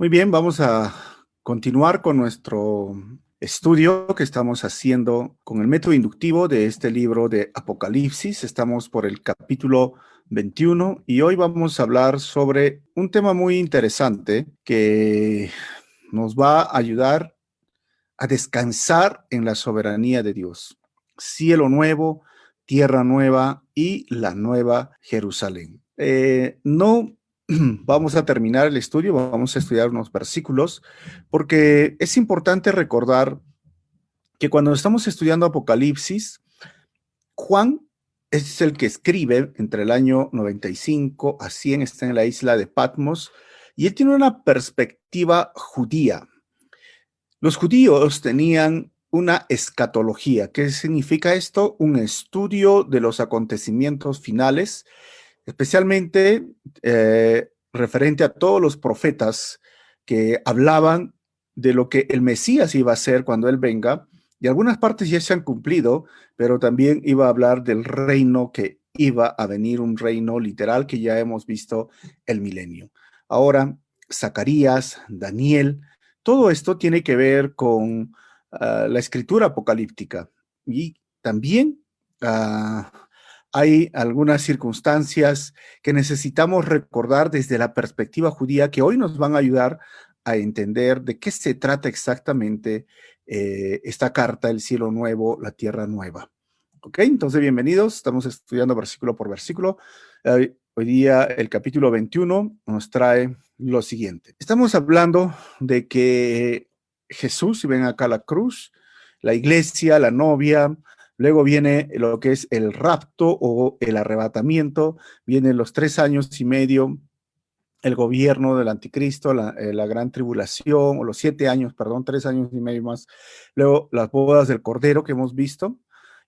Muy bien, vamos a continuar con nuestro estudio que estamos haciendo con el método inductivo de este libro de Apocalipsis. Estamos por el capítulo 21 y hoy vamos a hablar sobre un tema muy interesante que nos va a ayudar a descansar en la soberanía de Dios. Cielo nuevo, tierra nueva y la nueva Jerusalén. Eh, no vamos a terminar el estudio, vamos a estudiar unos versículos, porque es importante recordar que cuando estamos estudiando Apocalipsis, Juan es el que escribe entre el año 95 a 100, está en la isla de Patmos, y él tiene una perspectiva judía. Los judíos tenían una escatología. ¿Qué significa esto? Un estudio de los acontecimientos finales especialmente eh, referente a todos los profetas que hablaban de lo que el Mesías iba a hacer cuando Él venga, y algunas partes ya se han cumplido, pero también iba a hablar del reino que iba a venir, un reino literal que ya hemos visto el milenio. Ahora, Zacarías, Daniel, todo esto tiene que ver con ah, la escritura apocalíptica y también uh, hay algunas circunstancias que necesitamos recordar desde la perspectiva judía que hoy nos van a ayudar a entender de qué se trata exactamente eh, esta carta, el cielo nuevo, la tierra nueva. Ok, entonces bienvenidos, estamos estudiando versículo por versículo. hoy día el capítulo 21 nos trae lo siguiente. Estamos hablando de que Jesús, si ven acá la cruz, la iglesia, la novia, Luego viene lo que es el rapto o el arrebatamiento, vienen los tres años y medio, el gobierno del anticristo, la, eh, la, gran tribulación, o los siete años, perdón, tres años y medio más. Luego las bodas del Cordero que hemos visto.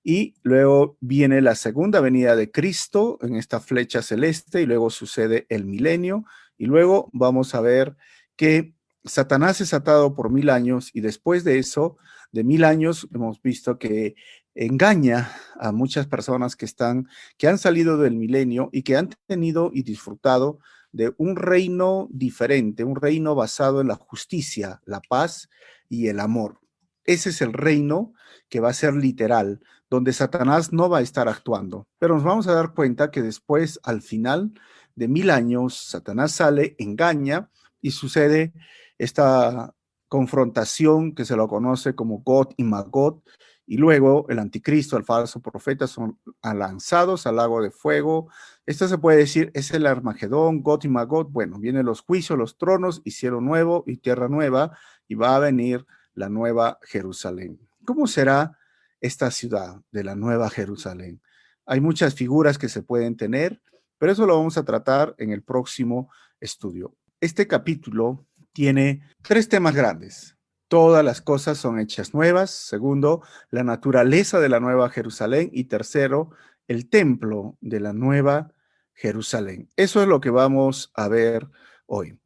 Y luego viene la segunda venida de Cristo en esta flecha celeste y luego sucede el milenio. Y luego vamos a ver que Satanás es atado por mil años y después de eso, de mil años, hemos visto que engaña a muchas personas que están, que han salido del milenio y que han tenido y disfrutado de un reino diferente, un reino basado en la justicia, la paz y el amor. Ese es el reino que va a ser literal, donde Satanás no va a estar actuando. Pero nos vamos a dar cuenta que después, al final de mil años, Satanás sale, engaña y sucede esta confrontación que se lo conoce como God y Magot, y luego el anticristo, el falso profeta son lanzados al lago de fuego. Esto se puede decir, es el Armagedón, Got y Magot. Bueno, vienen los juicios, los tronos y cielo nuevo y tierra nueva y va a venir la nueva Jerusalén. ¿Cómo será esta ciudad de la nueva Jerusalén? Hay muchas figuras que se pueden tener, pero eso lo vamos a tratar en el próximo estudio. Este capítulo tiene tres temas grandes todas las cosas son hechas nuevas. Segundo, la naturaleza de la nueva Jerusalén. Y tercero, el templo de la nueva Jerusalén. Eso es lo que vamos a ver hoy.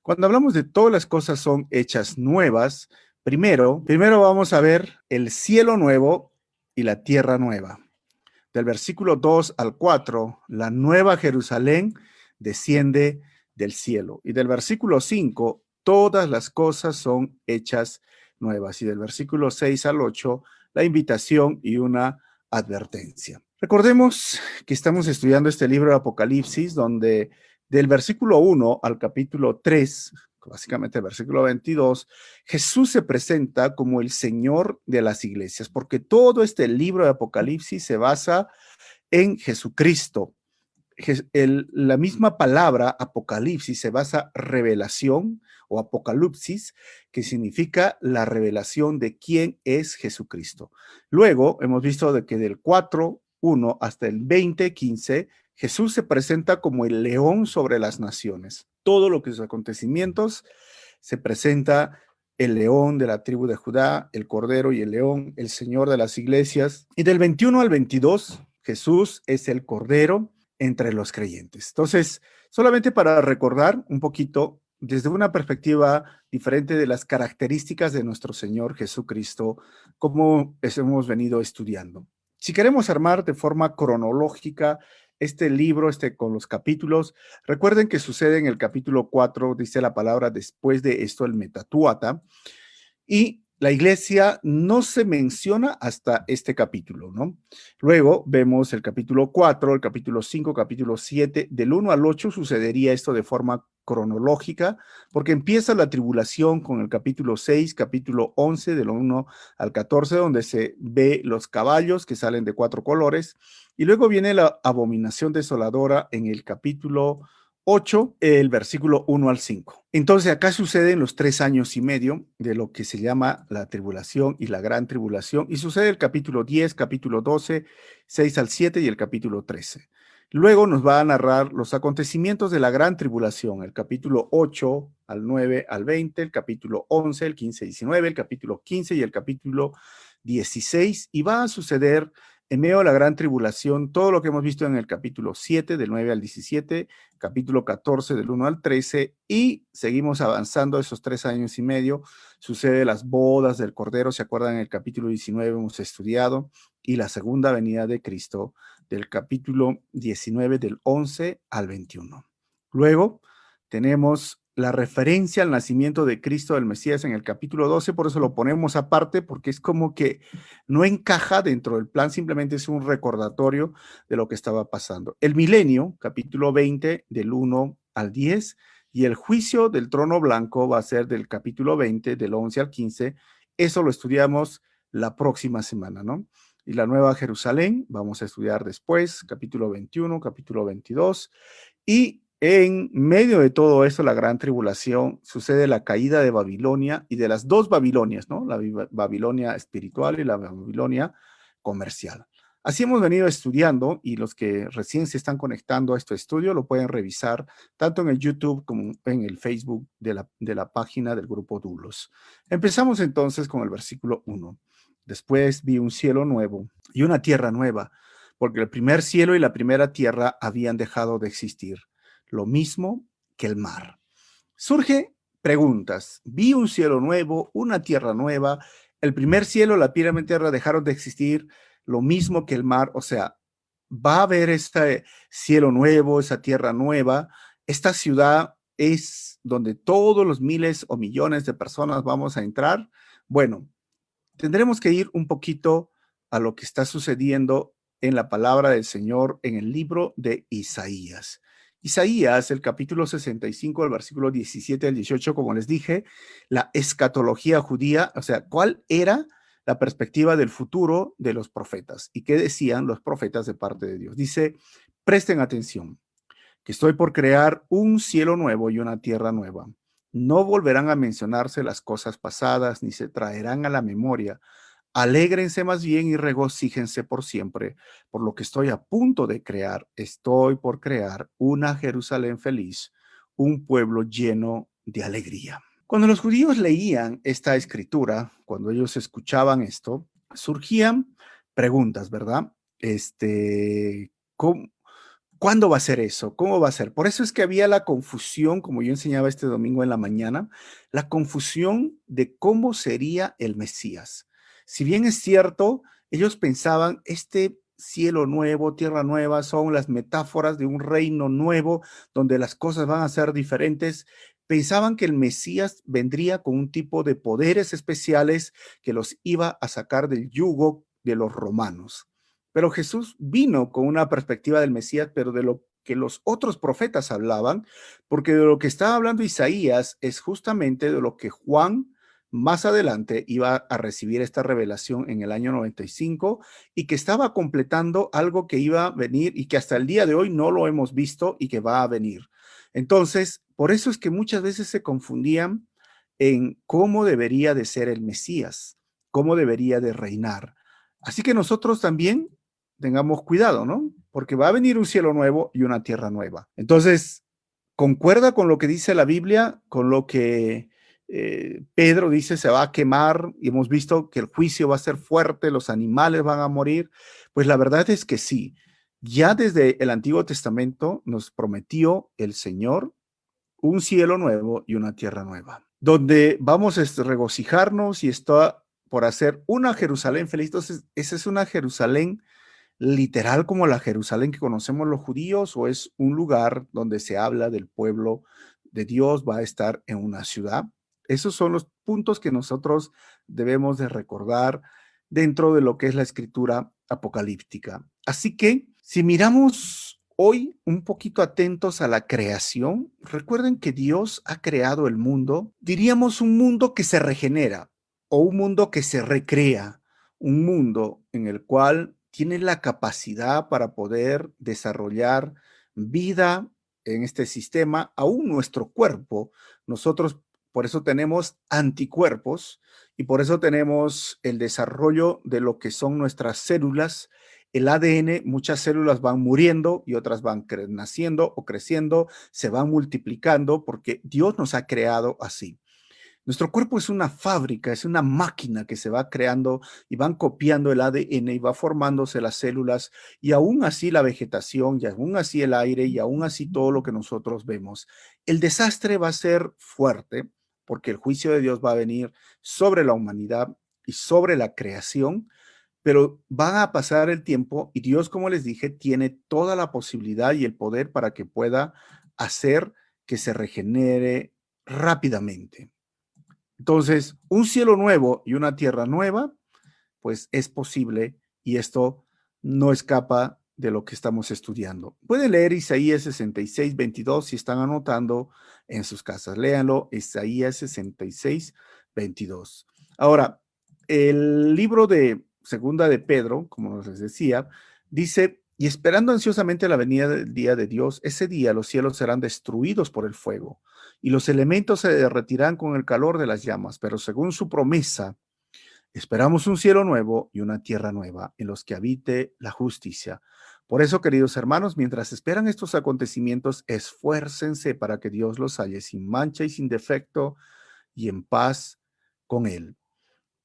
Cuando hablamos de todas las cosas son hechas nuevas, primero, primero vamos a ver el cielo nuevo y la tierra nueva. Del versículo 2 al 4, la nueva Jerusalén desciende del cielo. Y del versículo 5 todas las cosas son hechas nuevas. Y del versículo 6 al 8, la invitación y una advertencia. Recordemos que estamos estudiando este libro de Apocalipsis, donde del versículo 1 al capítulo 3, básicamente el versículo 22, Jesús se presenta como el Señor de las iglesias, porque todo este libro de Apocalipsis se basa en Jesucristo. La misma palabra Apocalipsis se basa revelación, o Apocalipsis, que significa la revelación de quién es Jesucristo. Luego hemos visto de que del 4.1 hasta el 20.15, Jesús se presenta como el león sobre las naciones. Todo lo que sus acontecimientos se presenta el león de la tribu de Judá, el cordero y el león, el Señor de las iglesias. Y del 21 al 22, Jesús es el cordero entre los creyentes. Entonces, solamente para recordar un poquito desde una perspectiva diferente de las características de nuestro Señor Jesucristo, como hemos venido estudiando. Si queremos armar de forma cronológica este libro, este con los capítulos, recuerden que sucede en el capítulo 4, dice la palabra después de esto el metatuata, y la iglesia no se menciona hasta este capítulo, ¿no? Luego vemos el capítulo 4, el capítulo 5, capítulo 7, del 1 al 8 sucedería esto de forma cronológica, porque empieza la tribulación con el capítulo 6, capítulo 11, del 1 al 14, donde se ve los caballos que salen de cuatro colores, y luego viene la abominación desoladora en el capítulo 8, el versículo 1 al 5. Entonces acá suceden los tres años y medio de lo que se llama la tribulación y la gran tribulación, y sucede el capítulo 10, capítulo 12, 6 al 7 y el capítulo 13. Luego nos va a narrar los acontecimientos de la gran tribulación, el capítulo 8 al 9 al 20, el capítulo 11, el 15, 19, el capítulo 15 y el capítulo 16, y va a suceder en medio de la gran tribulación, todo lo que hemos visto en el capítulo 7, del 9 al 17, capítulo 14, del 1 al 13, y seguimos avanzando esos tres años y medio. Sucede las bodas del Cordero, ¿se acuerdan? En el capítulo 19 hemos estudiado, y la segunda venida de Cristo, del capítulo 19, del 11 al 21. Luego tenemos la referencia al nacimiento de Cristo del Mesías en el capítulo 12, por eso lo ponemos aparte, porque es como que no encaja dentro del plan, simplemente es un recordatorio de lo que estaba pasando. El milenio, capítulo 20, del 1 al 10, y el juicio del trono blanco va a ser del capítulo 20, del 11 al 15. Eso lo estudiamos la próxima semana, ¿no? Y la nueva Jerusalén, vamos a estudiar después, capítulo 21, capítulo 22, y en medio de todo esto, la gran tribulación, sucede la caída de Babilonia y de las dos Babilonias, ¿no? La Babilonia espiritual y la Babilonia comercial. Así hemos venido estudiando y los que recién se están conectando a este estudio lo pueden revisar tanto en el YouTube como en el Facebook de la, de la página del grupo Dulos. Empezamos entonces con el versículo 1. Después vi un cielo nuevo y una tierra nueva, porque el primer cielo y la primera tierra habían dejado de existir lo mismo que el mar. Surge preguntas. Vi un cielo nuevo, una tierra nueva. El primer cielo, la primera tierra dejaron de existir, lo mismo que el mar. O sea, va a haber este cielo nuevo, esa tierra nueva. Esta ciudad es donde todos los miles o millones de personas vamos a entrar. Bueno, tendremos que ir un poquito a lo que está sucediendo en la palabra del Señor en el libro de Isaías. Isaías, el capítulo 65, el versículo 17 al 18, como les dije, la escatología judía, o sea, cuál era la perspectiva del futuro de los profetas y qué decían los profetas de parte de Dios. Dice, presten atención, que estoy por crear un cielo nuevo y una tierra nueva. No volverán a mencionarse las cosas pasadas, ni se traerán a la memoria Alégrense más bien y regocíjense por siempre, por lo que estoy a punto de crear. Estoy por crear una Jerusalén feliz, un pueblo lleno de alegría. Cuando los judíos leían esta escritura, cuando ellos escuchaban esto, surgían preguntas, ¿verdad? Este, ¿cuándo va a ser eso? ¿Cómo va a ser? Por eso es que había la confusión, como yo enseñaba este domingo en la mañana, la confusión de cómo sería el Mesías si bien es cierto, ellos pensaban, este cielo nuevo, tierra nueva, son las metáforas de un reino nuevo donde las cosas van a ser diferentes. Pensaban que el Mesías vendría con un tipo de poderes especiales que los iba a sacar del yugo de los romanos. Pero Jesús vino con una perspectiva del Mesías, pero de lo que los otros profetas hablaban, porque de lo que estaba hablando Isaías es justamente de lo que Juan más adelante iba a recibir esta revelación en el año 95 y que estaba completando algo que iba a venir y que hasta el día de hoy no lo hemos visto y que va a venir. Entonces, por eso es que muchas veces se confundían en cómo debería de ser el Mesías, cómo debería de reinar. Así que nosotros también tengamos cuidado, ¿no? Porque va a venir un cielo nuevo y una tierra nueva. Entonces, concuerda con lo que dice la Biblia, con lo que eh, Pedro dice se va a quemar y hemos visto que el juicio va a ser fuerte, los animales van a morir. Pues la verdad es que sí. Ya desde el Antiguo Testamento nos prometió el Señor un cielo nuevo y una tierra nueva, donde vamos a regocijarnos y está por hacer una Jerusalén feliz. Entonces, esa es una Jerusalén literal como la Jerusalén que conocemos los judíos o es un lugar donde se habla del pueblo de Dios, va a estar en una ciudad? Esos son los puntos que nosotros debemos de recordar dentro de lo que es la escritura apocalíptica. Así que si miramos hoy un poquito atentos a la creación, recuerden que Dios ha creado el mundo, diríamos un mundo que se regenera o un mundo que se recrea, un mundo en el cual tiene la capacidad para poder desarrollar vida en este sistema, aún nuestro cuerpo. Nosotros por eso tenemos anticuerpos y por eso tenemos el desarrollo de lo que son nuestras células. El ADN, muchas células van muriendo y otras van naciendo o creciendo, se van multiplicando porque Dios nos ha creado así. Nuestro cuerpo es una fábrica, es una máquina que se va creando y van copiando el ADN y va formándose las células y aún así la vegetación y aún así el aire y aún así todo lo que nosotros vemos. El desastre va a ser fuerte porque el juicio de Dios va a venir sobre la humanidad y sobre la creación, pero va a pasar el tiempo y Dios, como les dije, tiene toda la posibilidad y el poder para que pueda hacer que se regenere rápidamente. Entonces, un cielo nuevo y una tierra nueva, pues es posible y esto no escapa de lo que estamos estudiando. Pueden leer Isaías 66, 22 si están anotando en sus casas. Léanlo, Isaías 66, 22. Ahora, el libro de Segunda de Pedro, como les decía, dice, y esperando ansiosamente la venida del día de Dios, ese día los cielos serán destruidos por el fuego y los elementos se derretirán con el calor de las llamas, pero según su promesa, esperamos un cielo nuevo y una tierra nueva en los que habite la justicia por eso, queridos hermanos, mientras esperan estos acontecimientos, esfuércense para que Dios los halle sin mancha y sin defecto y en paz con Él.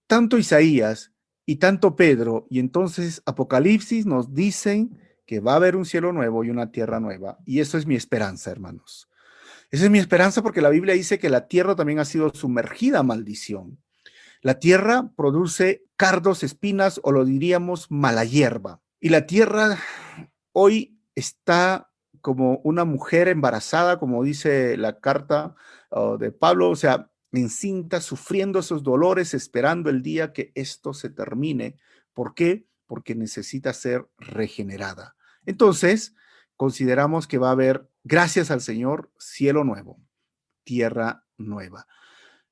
Tanto Isaías y tanto Pedro y entonces Apocalipsis nos dicen que va a haber un cielo nuevo y una tierra nueva. Y eso es mi esperanza, hermanos. Esa es mi esperanza porque la Biblia dice que la tierra también ha sido sumergida a maldición. La tierra produce cardos, espinas o lo diríamos mala hierba. Y la tierra hoy está como una mujer embarazada, como dice la carta oh, de Pablo, o sea, encinta, sufriendo esos dolores, esperando el día que esto se termine. ¿Por qué? Porque necesita ser regenerada. Entonces, consideramos que va a haber, gracias al Señor, cielo nuevo, tierra nueva.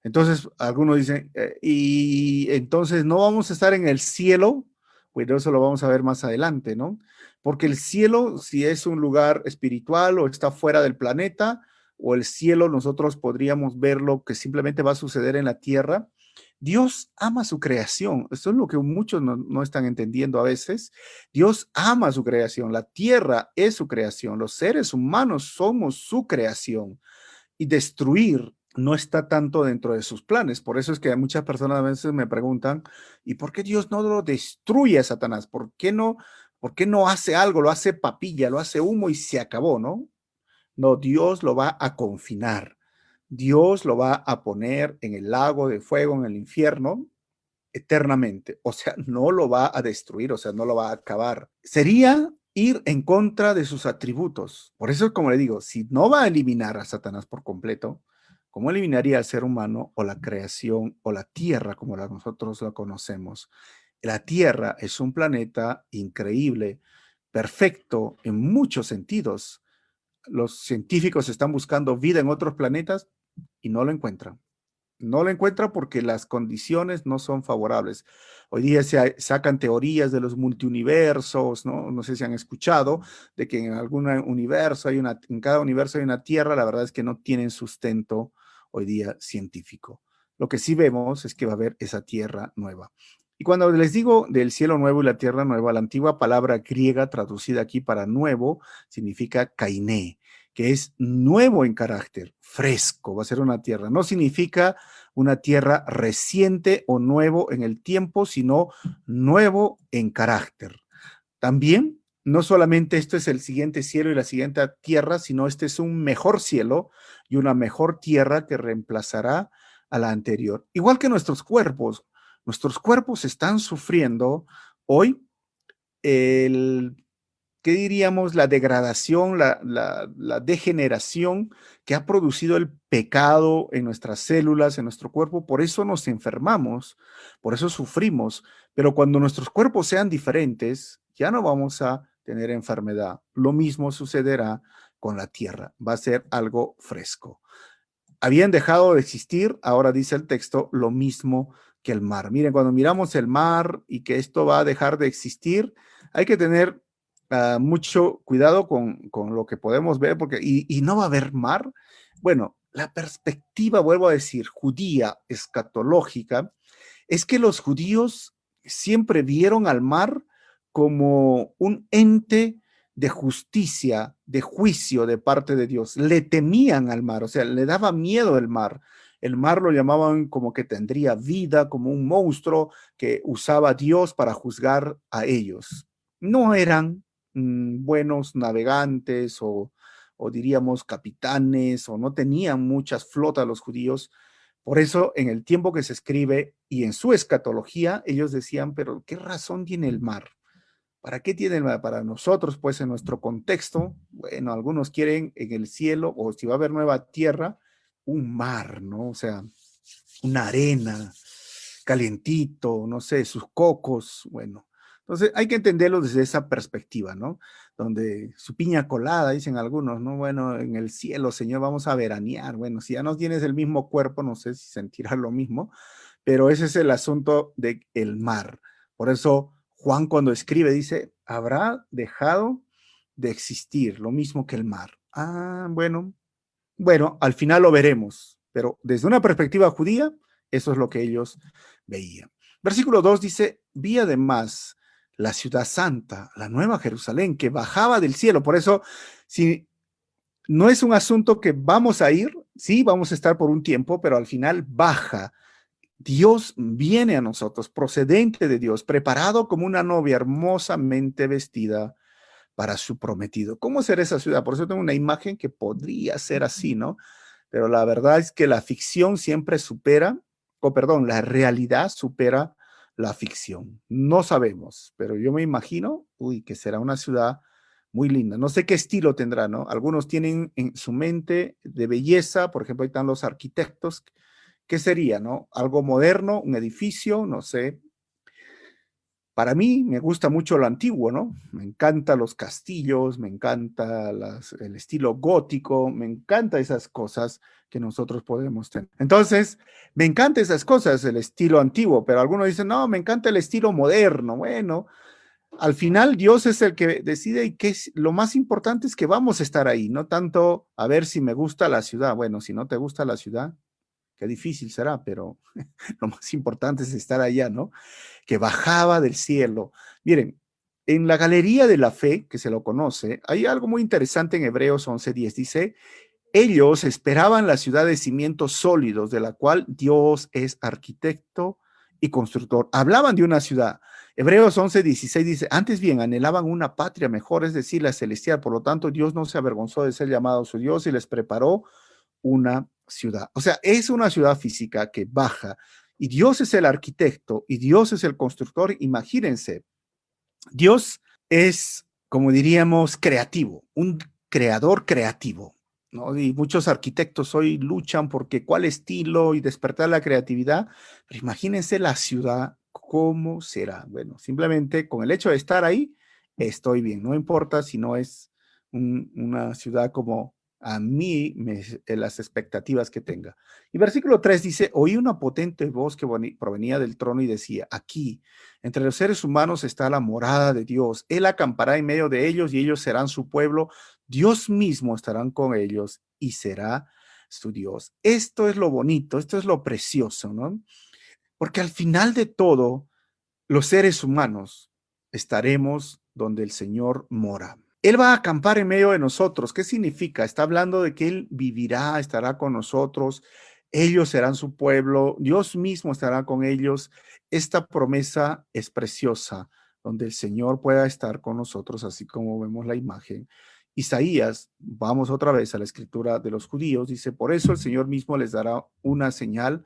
Entonces, algunos dicen, eh, y entonces no vamos a estar en el cielo bueno, eso lo vamos a ver más adelante, ¿no? Porque el cielo, si es un lugar espiritual o está fuera del planeta, o el cielo nosotros podríamos verlo que simplemente va a suceder en la tierra, Dios ama su creación. Eso es lo que muchos no, no, están entendiendo a veces. Dios ama su creación. La tierra es su creación. Los seres humanos somos su creación. Y destruir no está tanto dentro de sus planes. Por eso es que muchas personas a veces me preguntan, ¿y por qué Dios no lo destruye a Satanás? ¿Por qué no, por qué no hace algo? Lo hace papilla, lo hace humo y se acabó, ¿no? No, Dios lo va a confinar. Dios lo va a poner en el lago de fuego, en el infierno, eternamente. O sea, no lo va a destruir, o sea, no lo va a acabar. Sería ir en contra de sus atributos. Por eso, como le digo, si no va a eliminar a Satanás por completo, ¿Cómo eliminaría al ser humano o la creación o la Tierra como la, nosotros la conocemos? La Tierra es un planeta increíble, perfecto en muchos sentidos. Los científicos están buscando vida en otros planetas y no lo encuentran. No lo encuentran porque las condiciones no son favorables. Hoy día se sacan teorías de los multiuniversos, ¿no? No sé si han escuchado de que en algún universo hay una, en cada universo hay una tierra, la verdad es que no tienen sustento hoy día científico. Lo que sí vemos es que va a haber esa tierra nueva. Y cuando les digo del cielo nuevo y la tierra nueva, la antigua palabra griega traducida aquí para nuevo significa kainé, que es nuevo en carácter, fresco, va a ser una tierra. No significa una tierra reciente o nuevo en el tiempo, sino nuevo en carácter. También no solamente esto es el siguiente cielo y la siguiente tierra, sino este es un mejor cielo y una mejor tierra que reemplazará a la anterior. Igual que nuestros cuerpos, nuestros cuerpos están sufriendo hoy el, ¿qué diríamos? La degradación, la, la, degeneración que ha producido el pecado en nuestras células, en nuestro cuerpo. Por eso nos enfermamos, por eso sufrimos. Pero cuando nuestros cuerpos sean diferentes, ya no vamos a tener enfermedad. Lo mismo sucederá con la tierra. Va a ser algo fresco. Habían dejado de existir, ahora dice el texto, lo mismo que el mar. Miren, cuando miramos el mar y que esto va a dejar de existir, hay que tener uh, mucho cuidado con, con, lo que podemos ver, porque, y, y no va a haber mar. Bueno, la perspectiva, vuelvo a decir, judía, escatológica, es que los judíos siempre vieron al mar como un ente de justicia, de juicio de parte de Dios. Le temían al mar, o sea, le daba miedo el mar. El mar lo llamaban como que tendría vida, como un monstruo que usaba Dios para juzgar a ellos. No eran mm, buenos navegantes o, o diríamos capitanes o no tenían muchas flotas los judíos. Por eso en el tiempo que se escribe y en su escatología, ellos decían, pero ¿qué razón tiene el mar? ¿Para qué tiene el? Para nosotros, pues en nuestro contexto, bueno, algunos quieren en el cielo o si va a haber nueva tierra, un mar, ¿no? O sea, una arena, calientito, no sé, sus cocos, bueno. Entonces hay que entenderlo desde esa perspectiva, ¿no? Donde su piña colada, dicen algunos, ¿no? Bueno, en el cielo, Señor, vamos a veranear. Bueno, si ya no tienes el mismo cuerpo, no sé si sentirás lo mismo, pero ese es el asunto del el mar. Por eso Juan cuando escribe dice, habrá dejado de existir, lo mismo que el mar. Ah, bueno, bueno, al final lo veremos, pero desde una perspectiva judía, eso es lo que ellos veían. Versículo 2 dice, vi además la ciudad santa, la nueva Jerusalén, que bajaba del cielo. Por eso, si no es un asunto que vamos a ir, sí, vamos a estar por un tiempo, pero al final baja. Dios viene a nosotros, procedente de Dios, preparado como una novia hermosamente vestida para su prometido. ¿Cómo será esa ciudad? Por eso tengo una imagen que podría ser así, ¿no? Pero la verdad es que la ficción siempre supera, o perdón, la realidad supera la ficción. No sabemos, pero yo me imagino, uy, que será una ciudad muy linda. No sé qué estilo tendrá, ¿no? Algunos tienen en su mente de belleza, por ejemplo, ahí están los arquitectos. ¿Qué sería, no? Algo moderno, un edificio, no sé, para mí me gusta mucho lo antiguo, ¿no? Me encanta los castillos, me encanta el estilo gótico, me encanta esas cosas que nosotros podemos tener. Entonces, me encanta esas cosas, el estilo antiguo, pero algunos dicen, no, me encanta el estilo moderno. Bueno, al final Dios es el que decide y es, lo más importante es que vamos a estar ahí, no tanto a ver si me gusta la ciudad. Bueno, si no te gusta la ciudad, qué difícil será, pero lo más importante es estar allá, ¿no? Que bajaba del cielo. Miren, en la galería de la fe, que se lo conoce, hay algo muy interesante en Hebreos 11:10. Dice, ellos esperaban la ciudad de cimientos sólidos, de la cual Dios es arquitecto y constructor. Hablaban de una ciudad. Hebreos 11:16 dice, antes bien, anhelaban una patria mejor, es decir, la celestial. Por lo tanto, Dios no se avergonzó de ser llamado su Dios y les preparó una ciudad. O sea, es una ciudad física que baja y Dios es el arquitecto y Dios es el constructor. Imagínense, Dios es, como diríamos, creativo, un creador creativo. ¿no? Y muchos arquitectos hoy luchan porque cuál estilo y despertar la creatividad. Pero imagínense la ciudad, cómo será. Bueno, simplemente con el hecho de estar ahí, estoy bien. No importa si no es una ciudad como a mí me, eh, las expectativas que tenga. Y versículo 3 dice, oí una potente voz que provenía del trono y decía, aquí, entre los seres humanos está la morada de Dios. Él acampará en medio de ellos y ellos serán su pueblo. Dios mismo estarán con ellos y será su Dios. Esto es lo bonito, esto es lo precioso, ¿no? Porque al final de todo, los seres humanos estaremos donde el Señor mora. Él va a acampar en medio de nosotros. ¿Qué significa? Está hablando de que Él vivirá, estará con nosotros, ellos serán su pueblo, Dios mismo estará con ellos. Esta promesa es preciosa, donde el Señor pueda estar con nosotros, así como vemos la imagen. Isaías, vamos otra vez a la escritura de los judíos, dice, por eso el Señor mismo les dará una señal,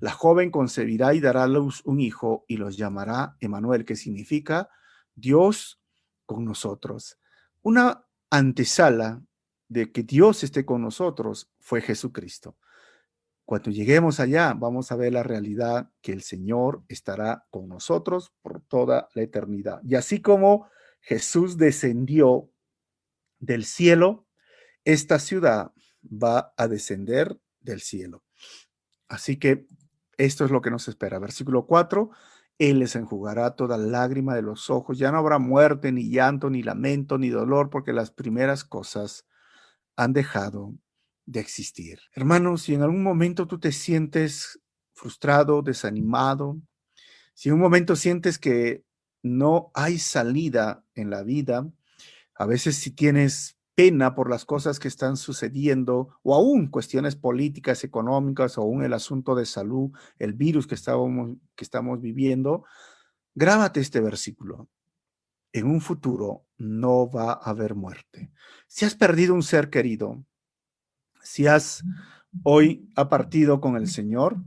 la joven concebirá y dará a luz un hijo y los llamará Emanuel, que significa Dios con nosotros. Una antesala de que Dios esté con nosotros fue Jesucristo. Cuando lleguemos allá, vamos a ver la realidad que el Señor estará con nosotros por toda la eternidad. Y así como Jesús descendió del cielo, esta ciudad va a descender del cielo. Así que esto es lo que nos espera. Versículo 4, Él les enjugará toda lágrima de los ojos. Ya no habrá muerte, ni llanto, ni lamento, ni dolor, porque las primeras cosas han dejado de existir. Hermanos, si en algún momento tú te sientes frustrado, desanimado, si en un momento sientes que no hay salida en la vida, a veces si tienes pena por las cosas que están sucediendo o aún cuestiones políticas, económicas o aún el asunto de salud, el virus que, estábamos, que estamos viviendo, grábate este versículo. En un futuro no va a haber muerte. Si has perdido un ser querido, si has hoy ha partido con el Señor,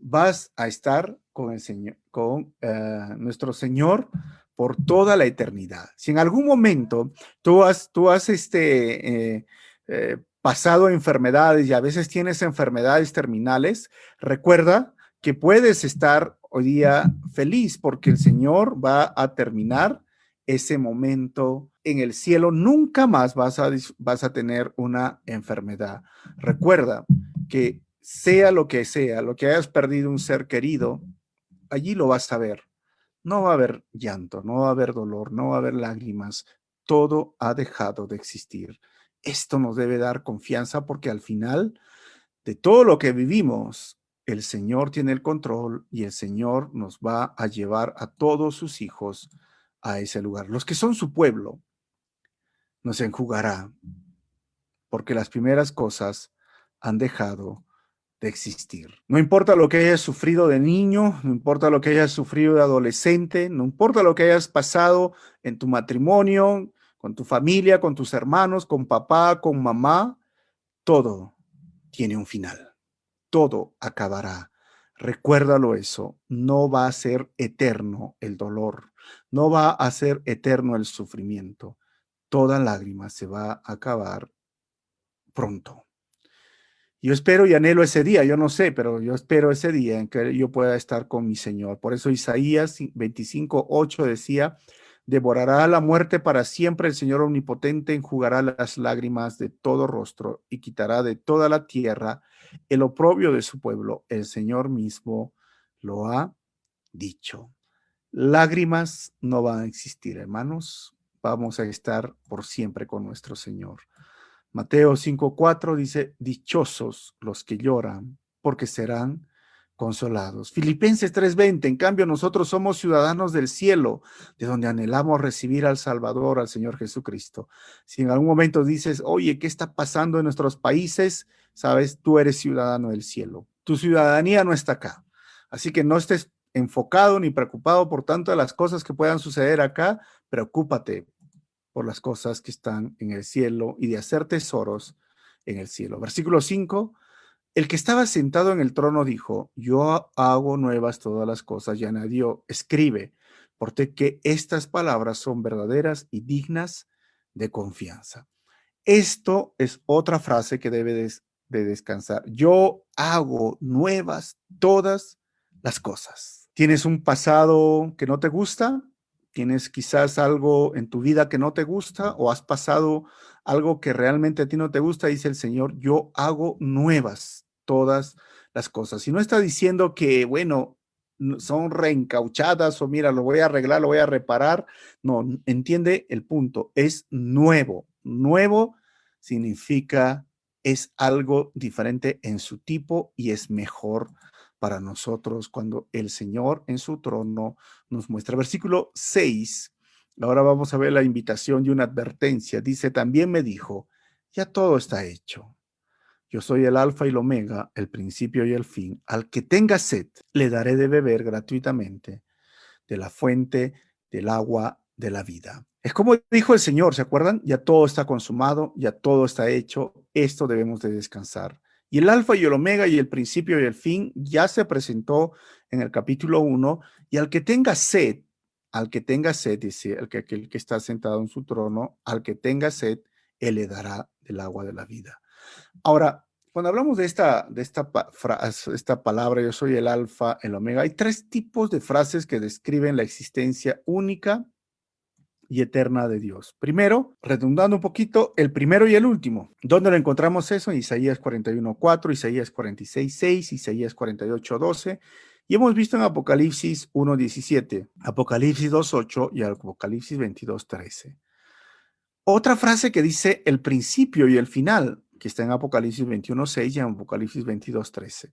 vas a estar con el Señor, con eh, nuestro Señor por toda la eternidad. Si en algún momento tú has, tú has este, eh, eh, pasado enfermedades y a veces tienes enfermedades terminales, recuerda que puedes estar hoy día feliz porque el Señor va a terminar ese momento en el cielo. Nunca más vas a, vas a tener una enfermedad. Recuerda que sea lo que sea, lo que hayas perdido un ser querido, allí lo vas a ver no va a haber llanto, no va a haber dolor, no va a haber lágrimas. Todo ha dejado de existir. Esto nos debe dar confianza porque al final de todo lo que vivimos, el Señor tiene el control y el Señor nos va a llevar a todos sus hijos a ese lugar. Los que son su pueblo, nos enjugará porque las primeras cosas han dejado de existir. No importa lo que hayas sufrido de niño, no importa lo que hayas sufrido de adolescente, no importa lo que hayas pasado en tu matrimonio, con tu familia, con tus hermanos, con papá, con mamá, todo tiene un final. Todo acabará. Recuérdalo eso, no va a ser eterno el dolor, no va a ser eterno el sufrimiento. Toda lágrima se va a acabar pronto. Yo espero y anhelo ese día, yo no sé, pero yo espero ese día en que yo pueda estar con mi Señor. Por eso Isaías 25, 8 decía, devorará la muerte para siempre el Señor omnipotente, enjugará las lágrimas de todo rostro y quitará de toda la tierra el oprobio de su pueblo. El Señor mismo lo ha dicho. Lágrimas no van a existir, hermanos. Vamos a estar por siempre con nuestro Señor. Mateo 5.4 dice, dichosos los que lloran, porque serán consolados. Filipenses 3:20, en cambio nosotros somos ciudadanos del cielo, de donde anhelamos recibir al Salvador, al Señor Jesucristo. Si en algún momento dices, oye, ¿qué está pasando en nuestros países? Sabes, tú eres ciudadano del cielo. Tu ciudadanía no está acá. Así que no estés enfocado ni preocupado por tanto de las cosas que puedan suceder acá. Preocúpate por las cosas que están en el cielo y de hacer tesoros en el cielo. Versículo 5. El que estaba sentado en el trono dijo, yo hago nuevas todas las cosas y añadió, escribe, porque que estas palabras son verdaderas y dignas de confianza. Esto es otra frase que debe de, de descansar. Yo hago nuevas todas las cosas. ¿Tienes un pasado que no te gusta? Tienes quizás algo en tu vida que no te gusta o has pasado algo que realmente a ti no te gusta, dice el Señor, yo hago nuevas todas las cosas. Y no está diciendo que, bueno, son reencauchadas o mira, lo voy a arreglar, lo voy a reparar. No, entiende el punto, es nuevo. Nuevo significa es algo diferente en su tipo y es mejor para nosotros cuando el Señor en su trono nos muestra. Versículo 6. Ahora vamos a ver la invitación y una advertencia. Dice, también me dijo, ya todo está hecho. Yo soy el alfa y el omega, el principio y el fin. Al que tenga sed, le daré de beber gratuitamente de la fuente del agua de la vida. Es como dijo el Señor, ¿se acuerdan? Ya todo está consumado, ya todo está hecho. Esto debemos de descansar. Y el alfa y el omega y el principio y el fin ya se presentó en el capítulo 1. Y al que tenga sed, al que tenga sed, dice el que, aquel que está sentado en su trono, al que tenga sed, él le dará del agua de la vida. Ahora, cuando hablamos de esta, de esta, esta palabra, yo soy el alfa, el omega, hay tres tipos de frases que describen la existencia única y eterna de Dios. Primero, redundando un poquito, el primero y el último. ¿Dónde lo encontramos eso? En Isaías 41.4, Isaías 46.6, Isaías 48.12 y hemos visto en Apocalipsis 1.17, Apocalipsis 2.8 y Apocalipsis 22.13. Otra frase que dice el principio y el final, que está en Apocalipsis 21.6 y en Apocalipsis 22.13.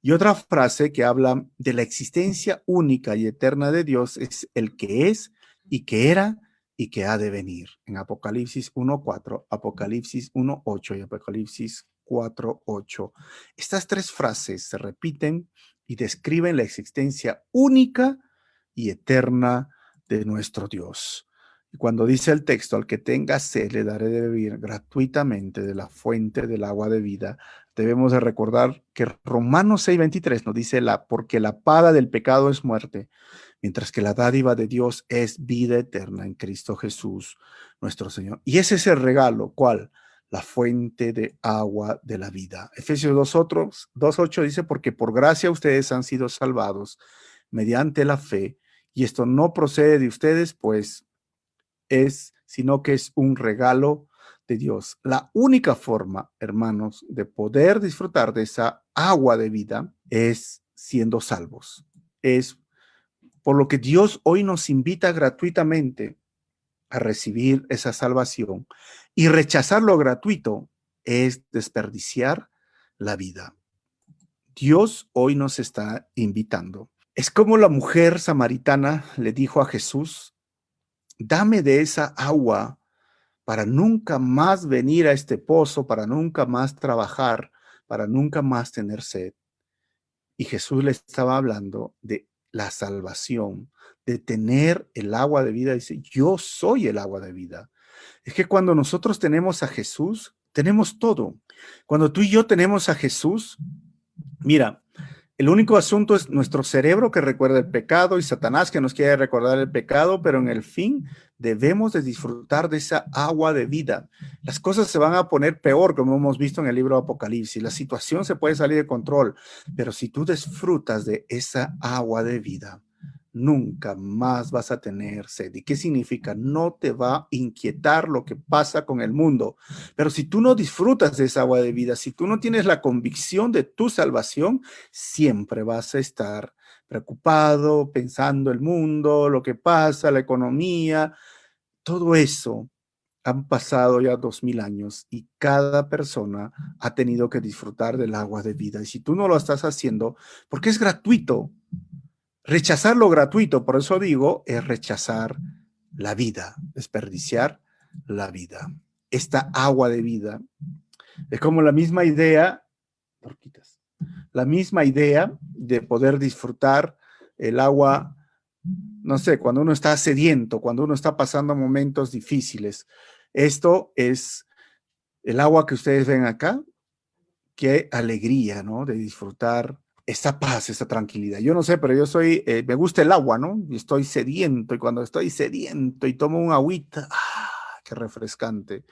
Y otra frase que habla de la existencia única y eterna de Dios es el que es y que era y que ha de venir. En Apocalipsis 1.4, Apocalipsis 1.8 y Apocalipsis 4.8. Estas tres frases se repiten y describen la existencia única y eterna de nuestro Dios. Y cuando dice el texto, al que tenga sed le daré de beber gratuitamente de la fuente del agua de vida, debemos de recordar que Romanos 6:23 nos dice la porque la paga del pecado es muerte, mientras que la dádiva de Dios es vida eterna en Cristo Jesús, nuestro Señor. Y ese es el regalo, ¿cuál? La fuente de agua de la vida. Efesios 2.8 dice, porque por gracia ustedes han sido salvados mediante la fe, y esto no procede de ustedes, pues es, sino que es un regalo de Dios. La única forma, hermanos, de poder disfrutar de esa agua de vida es siendo salvos, es por lo que Dios hoy nos invita gratuitamente a recibir esa salvación y rechazar lo gratuito es desperdiciar la vida. Dios hoy nos está invitando. Es como la mujer samaritana le dijo a Jesús, dame de esa agua para nunca más venir a este pozo, para nunca más trabajar, para nunca más tener sed. Y Jesús le estaba hablando de la salvación, de tener el agua de vida. Dice, yo soy el agua de vida. Es que cuando nosotros tenemos a Jesús, tenemos todo. Cuando tú y yo tenemos a Jesús, mira, el único asunto es nuestro cerebro que recuerda el pecado y Satanás que nos quiere recordar el pecado, pero en el fin debemos de disfrutar de esa agua de vida. Las cosas se van a poner peor, como hemos visto en el libro Apocalipsis. La situación se puede salir de control, pero si tú disfrutas de esa agua de vida, nunca más vas a tener sed. ¿Y qué significa? No te va a inquietar lo que pasa con el mundo. Pero si tú no disfrutas de esa agua de vida, si tú no tienes la convicción de tu salvación, siempre vas a estar preocupado, pensando el mundo, lo que pasa, la economía, todo eso. Han pasado ya dos mil años y cada persona ha tenido que disfrutar del agua de vida. Y si tú no lo estás haciendo, porque es gratuito, Rechazar lo gratuito, por eso digo, es rechazar la vida, desperdiciar la vida. Esta agua de vida es como la misma idea, la misma idea de poder disfrutar el agua, no sé, cuando uno está sediento, cuando uno está pasando momentos difíciles. Esto es el agua que ustedes ven acá. Qué alegría, ¿no? De disfrutar esa paz, esa tranquilidad. Yo no sé, pero yo soy, eh, me gusta el agua, ¿no? Y estoy sediento y cuando estoy sediento y tomo un agüita, ¡ah! Qué refrescante.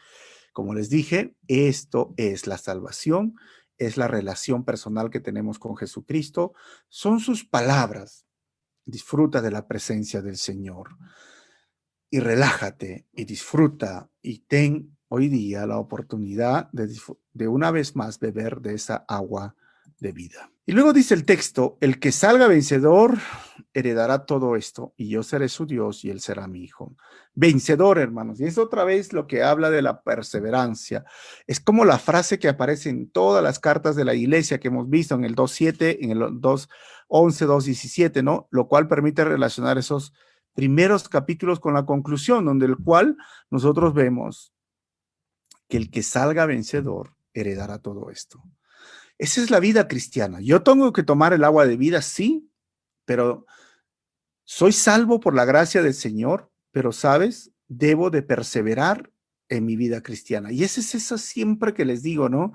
Como les dije, esto es la salvación, es la relación personal que tenemos con Jesucristo, son sus palabras. Disfruta de la presencia del Señor y relájate y disfruta y ten hoy día la oportunidad de, de una vez más beber de esa agua de vida. Y luego dice el texto, el que salga vencedor heredará todo esto y yo seré su Dios y él será mi hijo. Vencedor, hermanos. Y es otra vez lo que habla de la perseverancia. Es como la frase que aparece en todas las cartas de la iglesia que hemos visto en el 2.7, en el 2.11, 2.17, ¿no? Lo cual permite relacionar esos primeros capítulos con la conclusión, donde el cual nosotros vemos que el que salga vencedor heredará todo esto. Esa es la vida cristiana. Yo tengo que tomar el agua de vida, sí, pero soy salvo por la gracia del Señor, pero sabes, debo de perseverar en mi vida cristiana. Y ese es eso siempre que les digo, ¿no?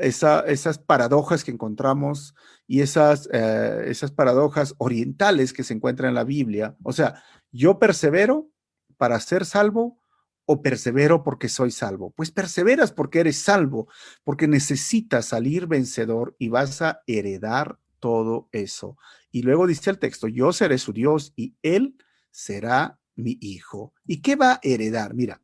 esas paradojas que encontramos y esas, eh, esas paradojas orientales que se encuentran en la Biblia. O sea, yo persevero para ser salvo o persevero porque soy salvo. Pues perseveras porque eres salvo, porque necesitas salir vencedor y vas a heredar todo eso. Y luego dice el texto, yo seré su Dios y él será mi hijo. ¿Y qué va a heredar? Mira,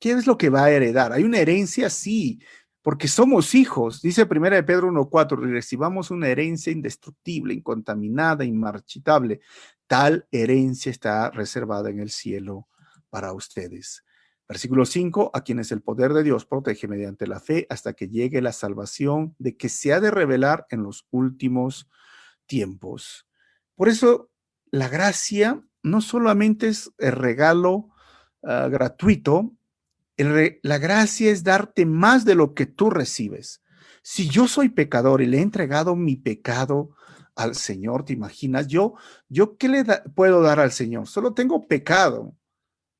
¿qué es lo que va a heredar? Hay una herencia, sí, porque somos hijos. Dice primera de Pedro 1.4, recibamos una herencia indestructible, incontaminada, inmarchitable. Tal herencia está reservada en el cielo para ustedes. Versículo 5, a quienes el poder de Dios protege mediante la fe hasta que llegue la salvación de que se ha de revelar en los últimos tiempos. Por eso, la gracia no solamente es el regalo ah, gratuito, la gracia es darte más de lo que tú recibes. Si yo soy pecador y le he entregado mi pecado al Señor, ¿te imaginas? Yo, yo ¿qué le puedo dar al Señor? Solo tengo pecado.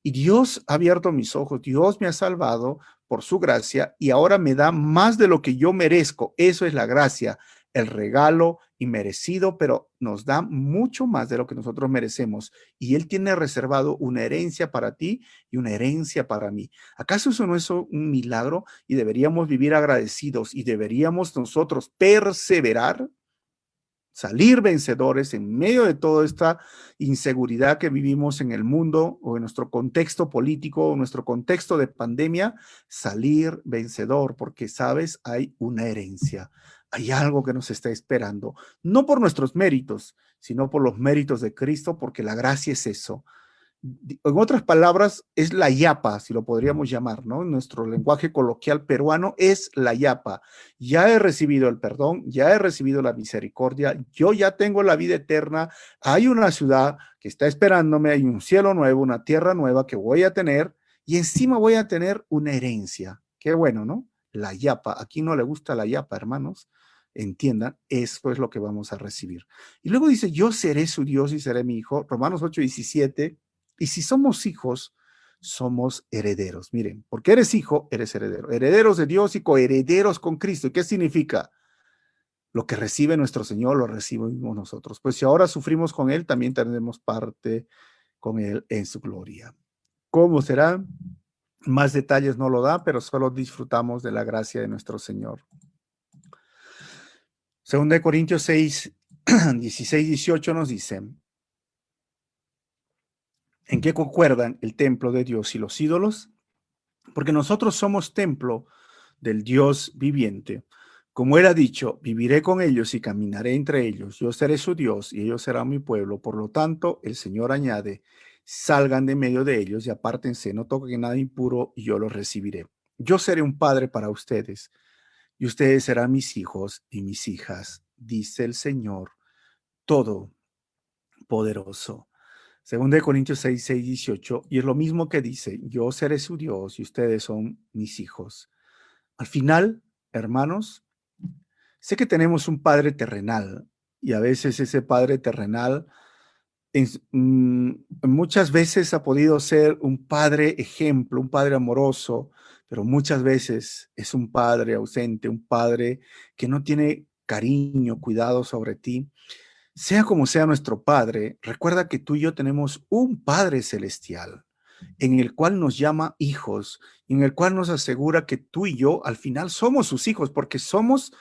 Y Dios ha abierto mis ojos, Dios me ha salvado por su gracia y ahora me da más de lo que yo merezco. Eso es la gracia el regalo inmerecido, pero nos da mucho más de lo que nosotros merecemos. Y Él tiene reservado una herencia para ti y una herencia para mí. ¿Acaso eso no es un milagro? Y deberíamos vivir agradecidos y deberíamos nosotros perseverar, salir vencedores en medio de toda esta inseguridad que vivimos en el mundo o en nuestro contexto político o nuestro contexto de pandemia, salir vencedor, porque sabes, hay una herencia hay algo que nos está esperando, no por nuestros méritos, sino por los méritos de Cristo, porque la gracia es eso. En otras palabras, es la yapa, si lo podríamos llamar, ¿no? En nuestro lenguaje coloquial peruano es la yapa. Ya he recibido el perdón, ya he recibido la misericordia, yo ya tengo la vida eterna, hay una ciudad que está esperándome, hay un cielo nuevo, una tierra nueva que voy a tener y encima voy a tener una herencia. Qué bueno, ¿no? La yapa. Aquí no le gusta la yapa, hermanos entiendan, eso es lo que vamos a recibir. Y luego dice, yo seré su Dios y seré mi hijo, Romanos 8, 17, y si somos hijos, somos herederos. Miren, porque eres hijo, eres heredero. Herederos de Dios y coherederos con Cristo. ¿Y qué significa? Lo que recibe nuestro Señor lo recibimos nosotros. Pues si ahora sufrimos con Él, también tendremos parte con Él en su gloria. ¿Cómo será? Más detalles no lo da, pero solo disfrutamos de la gracia de nuestro Señor. Segunda de Corintios 6, 16, 18 nos dice, ¿en qué concuerdan el templo de Dios y los ídolos? Porque nosotros somos templo del Dios viviente. Como era dicho, viviré con ellos y caminaré entre ellos. Yo seré su Dios y ellos serán mi pueblo. Por lo tanto, el Señor añade, salgan de medio de ellos y apártense, no toquen nada impuro y yo los recibiré. Yo seré un padre para ustedes y ustedes serán mis hijos y mis hijas, dice el Señor Todopoderoso. Según de Corintios 6, 6, 18, y es lo mismo que dice, yo seré su Dios y ustedes son mis hijos. Al final, hermanos, sé que tenemos un Padre terrenal y a veces ese Padre terrenal mm, muchas veces ha podido ser un Padre ejemplo, un Padre amoroso, pero muchas veces es un padre ausente, un padre que no tiene cariño, cuidado sobre ti. Sea como sea nuestro Padre, recuerda que tú y yo tenemos un Padre celestial en el cual nos llama hijos, en el cual nos asegura que tú y yo al final somos sus hijos, porque somos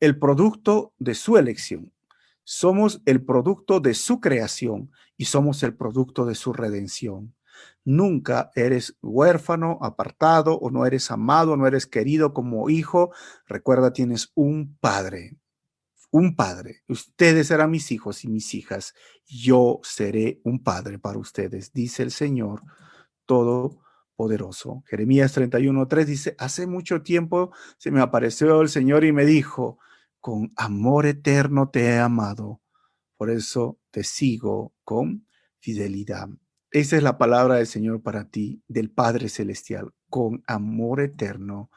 el producto de su elección, somos el producto de su creación y somos el producto de su redención. Nunca eres huérfano, apartado o no eres amado, no eres querido como hijo. Recuerda, tienes un padre, un padre. Ustedes serán mis hijos y mis hijas. Yo seré un padre para ustedes, dice el Señor Todopoderoso. Jeremías 31.3 dice, hace mucho tiempo se me apareció el Señor y me dijo, con amor eterno te he amado, por eso te sigo con fidelidad. Esa es la palabra del Señor para ti, del Padre Celestial. Con amor eterno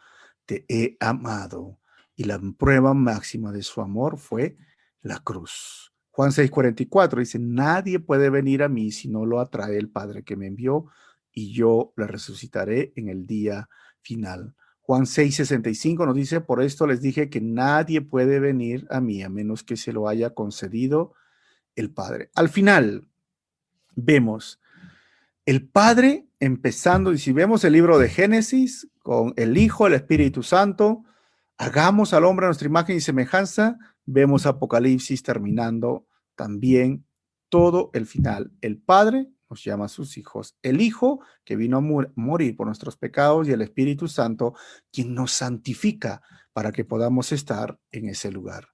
te he amado. Y la prueba máxima de su amor fue la cruz. Juan 6:44 dice, nadie puede venir a mí si no lo atrae el Padre que me envió. y yo le resucitaré en el día final. Juan 6:65 nos dice, por esto les dije que nadie puede venir a mí a menos que se lo haya concedido el Padre. Al final, vemos el Padre empezando, y si vemos el libro de Génesis con el Hijo, el Espíritu Santo, hagamos al hombre nuestra imagen y semejanza, vemos Apocalipsis terminando también todo el final. El Padre nos llama a sus hijos, el Hijo que vino a morir por nuestros pecados y el Espíritu Santo quien nos santifica para que podamos estar en ese lugar.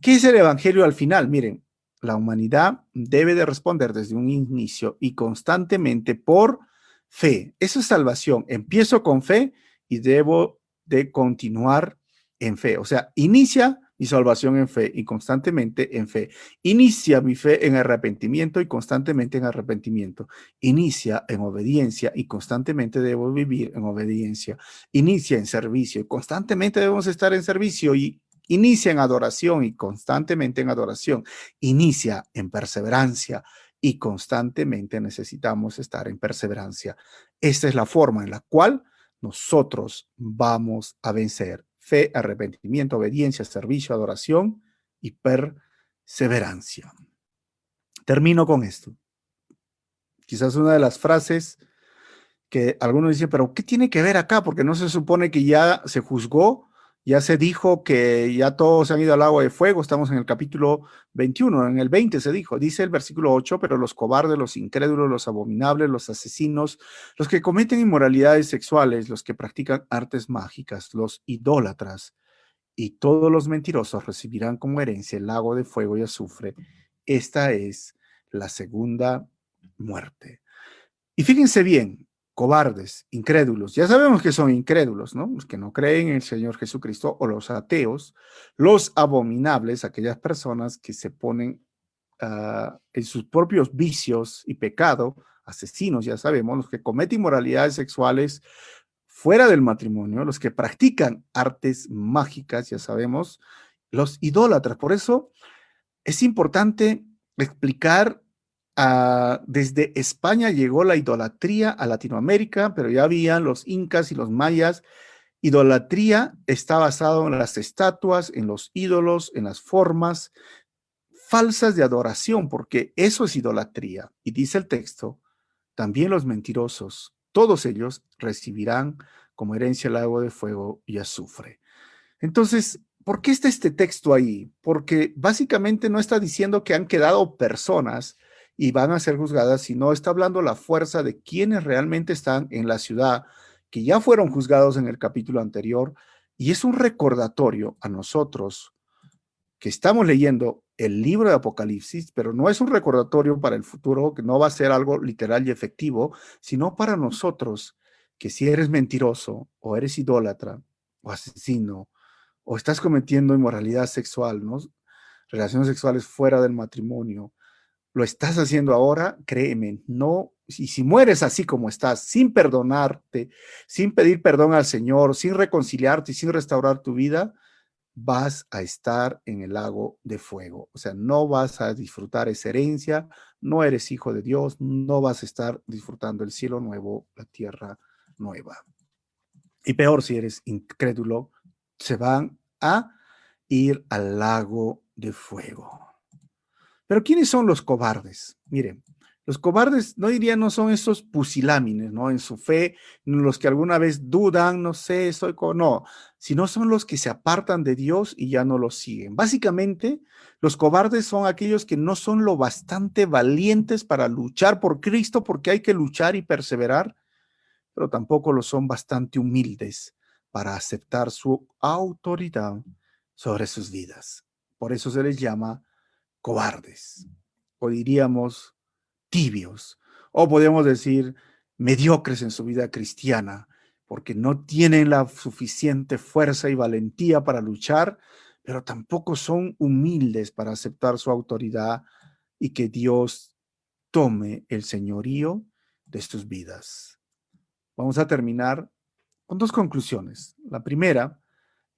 ¿Qué es el Evangelio al final? Miren, la humanidad debe de responder desde un inicio y constantemente por fe. Eso es salvación. Empiezo con fe y debo de continuar en fe. O sea, inicia mi salvación en fe y constantemente en fe. Inicia mi fe en arrepentimiento y constantemente en arrepentimiento. Inicia en obediencia y constantemente debo vivir en obediencia. Inicia en servicio y constantemente debemos estar en servicio y Inicia en adoración y constantemente en adoración. Inicia en perseverancia y constantemente necesitamos estar en perseverancia. Esta es la forma en la cual nosotros vamos a vencer. Fe, arrepentimiento, obediencia, servicio, adoración y perseverancia. Termino con esto. Quizás una de las frases que algunos dicen, pero ¿qué tiene que ver acá? Porque no se supone que ya se juzgó ya se dijo que ya todos se han ido al agua de fuego, estamos en el capítulo 21, en el 20 se dijo, dice el versículo 8, pero los cobardes, los incrédulos, los abominables, los asesinos, los que cometen inmoralidades sexuales, los que practican artes mágicas, los idólatras y todos los mentirosos recibirán como herencia el lago de fuego y azufre. Esta es la segunda muerte. Y fíjense bien, cobardes, incrédulos. Ya sabemos que son incrédulos, ¿no? Los que no creen en el Señor Jesucristo o los ateos, los abominables, aquellas personas que se ponen ah, en sus propios vicios y pecado, asesinos, ya sabemos, los que cometen inmoralidades sexuales fuera del matrimonio, los que practican artes mágicas, ya sabemos, los idólatras. Por eso es importante explicar desde España llegó la idolatría a Latinoamérica, pero ya habían los incas y los mayas. Idolatría está basado en las estatuas, en los ídolos, en las formas falsas de adoración, porque eso es idolatría. Y dice el texto, también los mentirosos, todos ellos recibirán como herencia el lago de fuego y azufre. Entonces, ¿por qué está este texto ahí? Porque básicamente no está diciendo que han quedado personas y van a ser juzgadas, sino está hablando la fuerza de quienes realmente están en la ciudad, que ya fueron juzgados en el capítulo anterior, y es un recordatorio a nosotros que estamos leyendo el libro de Apocalipsis, pero no es un recordatorio para el futuro, que no va a ser algo literal y efectivo, sino para nosotros, que si eres mentiroso o eres idólatra o asesino o estás cometiendo inmoralidad sexual, ¿no? relaciones sexuales fuera del matrimonio, lo estás haciendo ahora, créeme, no, y si mueres así como estás, sin perdonarte, sin pedir perdón al Señor, sin reconciliarte y sin restaurar tu vida, vas a estar en el lago de fuego. O sea, no vas a disfrutar esa herencia, no eres hijo de Dios, no vas a estar disfrutando el cielo nuevo, la tierra nueva. Y peor si eres incrédulo, se van a ir al lago de fuego. Pero ¿quiénes son los cobardes? Miren, los cobardes, no diría, no son esos pusilámines, ¿no? En su fe, los que alguna vez dudan, no sé, soy, no, sino son los que se apartan de Dios y ya no lo siguen. Básicamente, los cobardes son aquellos que no son lo bastante valientes para luchar por Cristo, porque hay que luchar y perseverar, pero tampoco lo son bastante humildes para aceptar su autoridad sobre sus vidas. Por eso se les llama cobardes, o diríamos tibios, o podemos decir mediocres en su vida cristiana, porque no tienen la suficiente fuerza y valentía para luchar, pero tampoco son humildes para aceptar su autoridad y que Dios tome el señorío de sus vidas. Vamos a terminar con dos conclusiones. La primera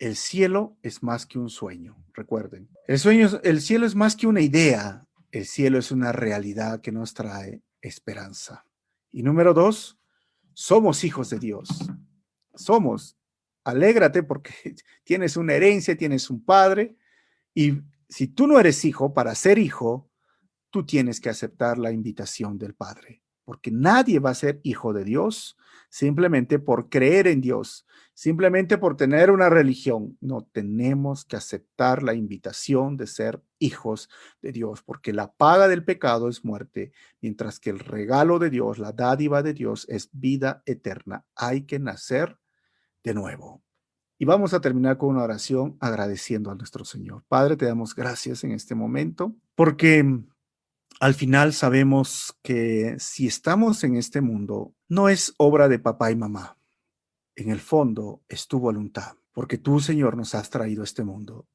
el cielo es más que un sueño, recuerden. El sueño, el cielo es más que una idea, el cielo es una realidad que nos trae esperanza. Y número dos, somos hijos de Dios. Somos. Alégrate porque tienes una herencia, tienes un padre. Y si tú no eres hijo, para ser hijo, tú tienes que aceptar la invitación del Padre. Porque nadie va a ser hijo de Dios simplemente por creer en Dios, simplemente por tener una religión. No tenemos que aceptar la invitación de ser hijos de Dios, porque la paga del pecado es muerte, mientras que el regalo de Dios, la dádiva de Dios es vida eterna. Hay que nacer de nuevo. Y vamos a terminar con una oración agradeciendo a nuestro Señor. Padre, te damos gracias en este momento, porque al final sabemos que si estamos en este mundo, no es obra de papá y mamá. En el fondo es tu voluntad, porque tú, Señor, nos has traído a este mundo,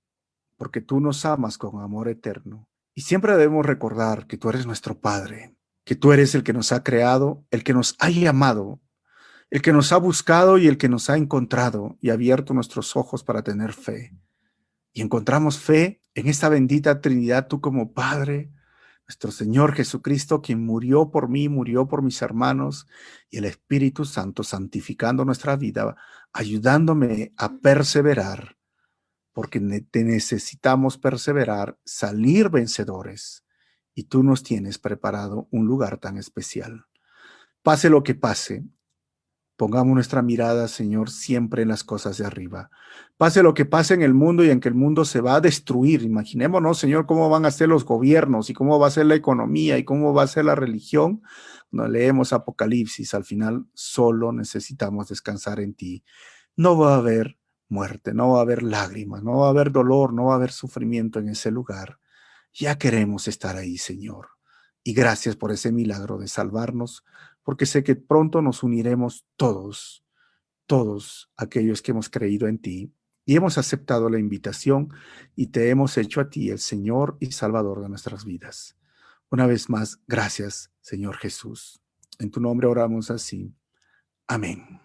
porque tú nos amas con amor eterno. Y siempre debemos recordar que tú eres nuestro Padre, que tú eres el que nos ha creado, el que nos ha llamado, el que nos ha buscado y el que nos ha encontrado y abierto nuestros ojos para tener fe. Y encontramos fe en esta bendita Trinidad, tú como Padre, nuestro Señor Jesucristo, quien murió por mí, murió por mis hermanos, y el Espíritu Santo santificando nuestra vida, ayudándome a perseverar, porque te necesitamos perseverar, salir vencedores, y tú nos tienes preparado un lugar tan especial. Pase lo que pase, Pongamos nuestra mirada, Señor, siempre en las cosas de arriba. Pase lo que pase en el mundo y en que el mundo se va a destruir. Imaginémonos, Señor, cómo van a ser los gobiernos y cómo va a ser la economía y cómo va a ser la religión. Cuando leemos Apocalipsis, al final solo necesitamos descansar en ti. No va a haber muerte, no va a haber lágrimas, no va a haber dolor, no va a haber sufrimiento en ese lugar. Ya queremos estar ahí, Señor. Y gracias por ese milagro de salvarnos porque sé que pronto nos uniremos todos, todos aquellos que hemos creído en ti y hemos aceptado la invitación y te hemos hecho a ti el Señor y Salvador de nuestras vidas. Una vez más, gracias, Señor Jesús. En tu nombre oramos así. Amén.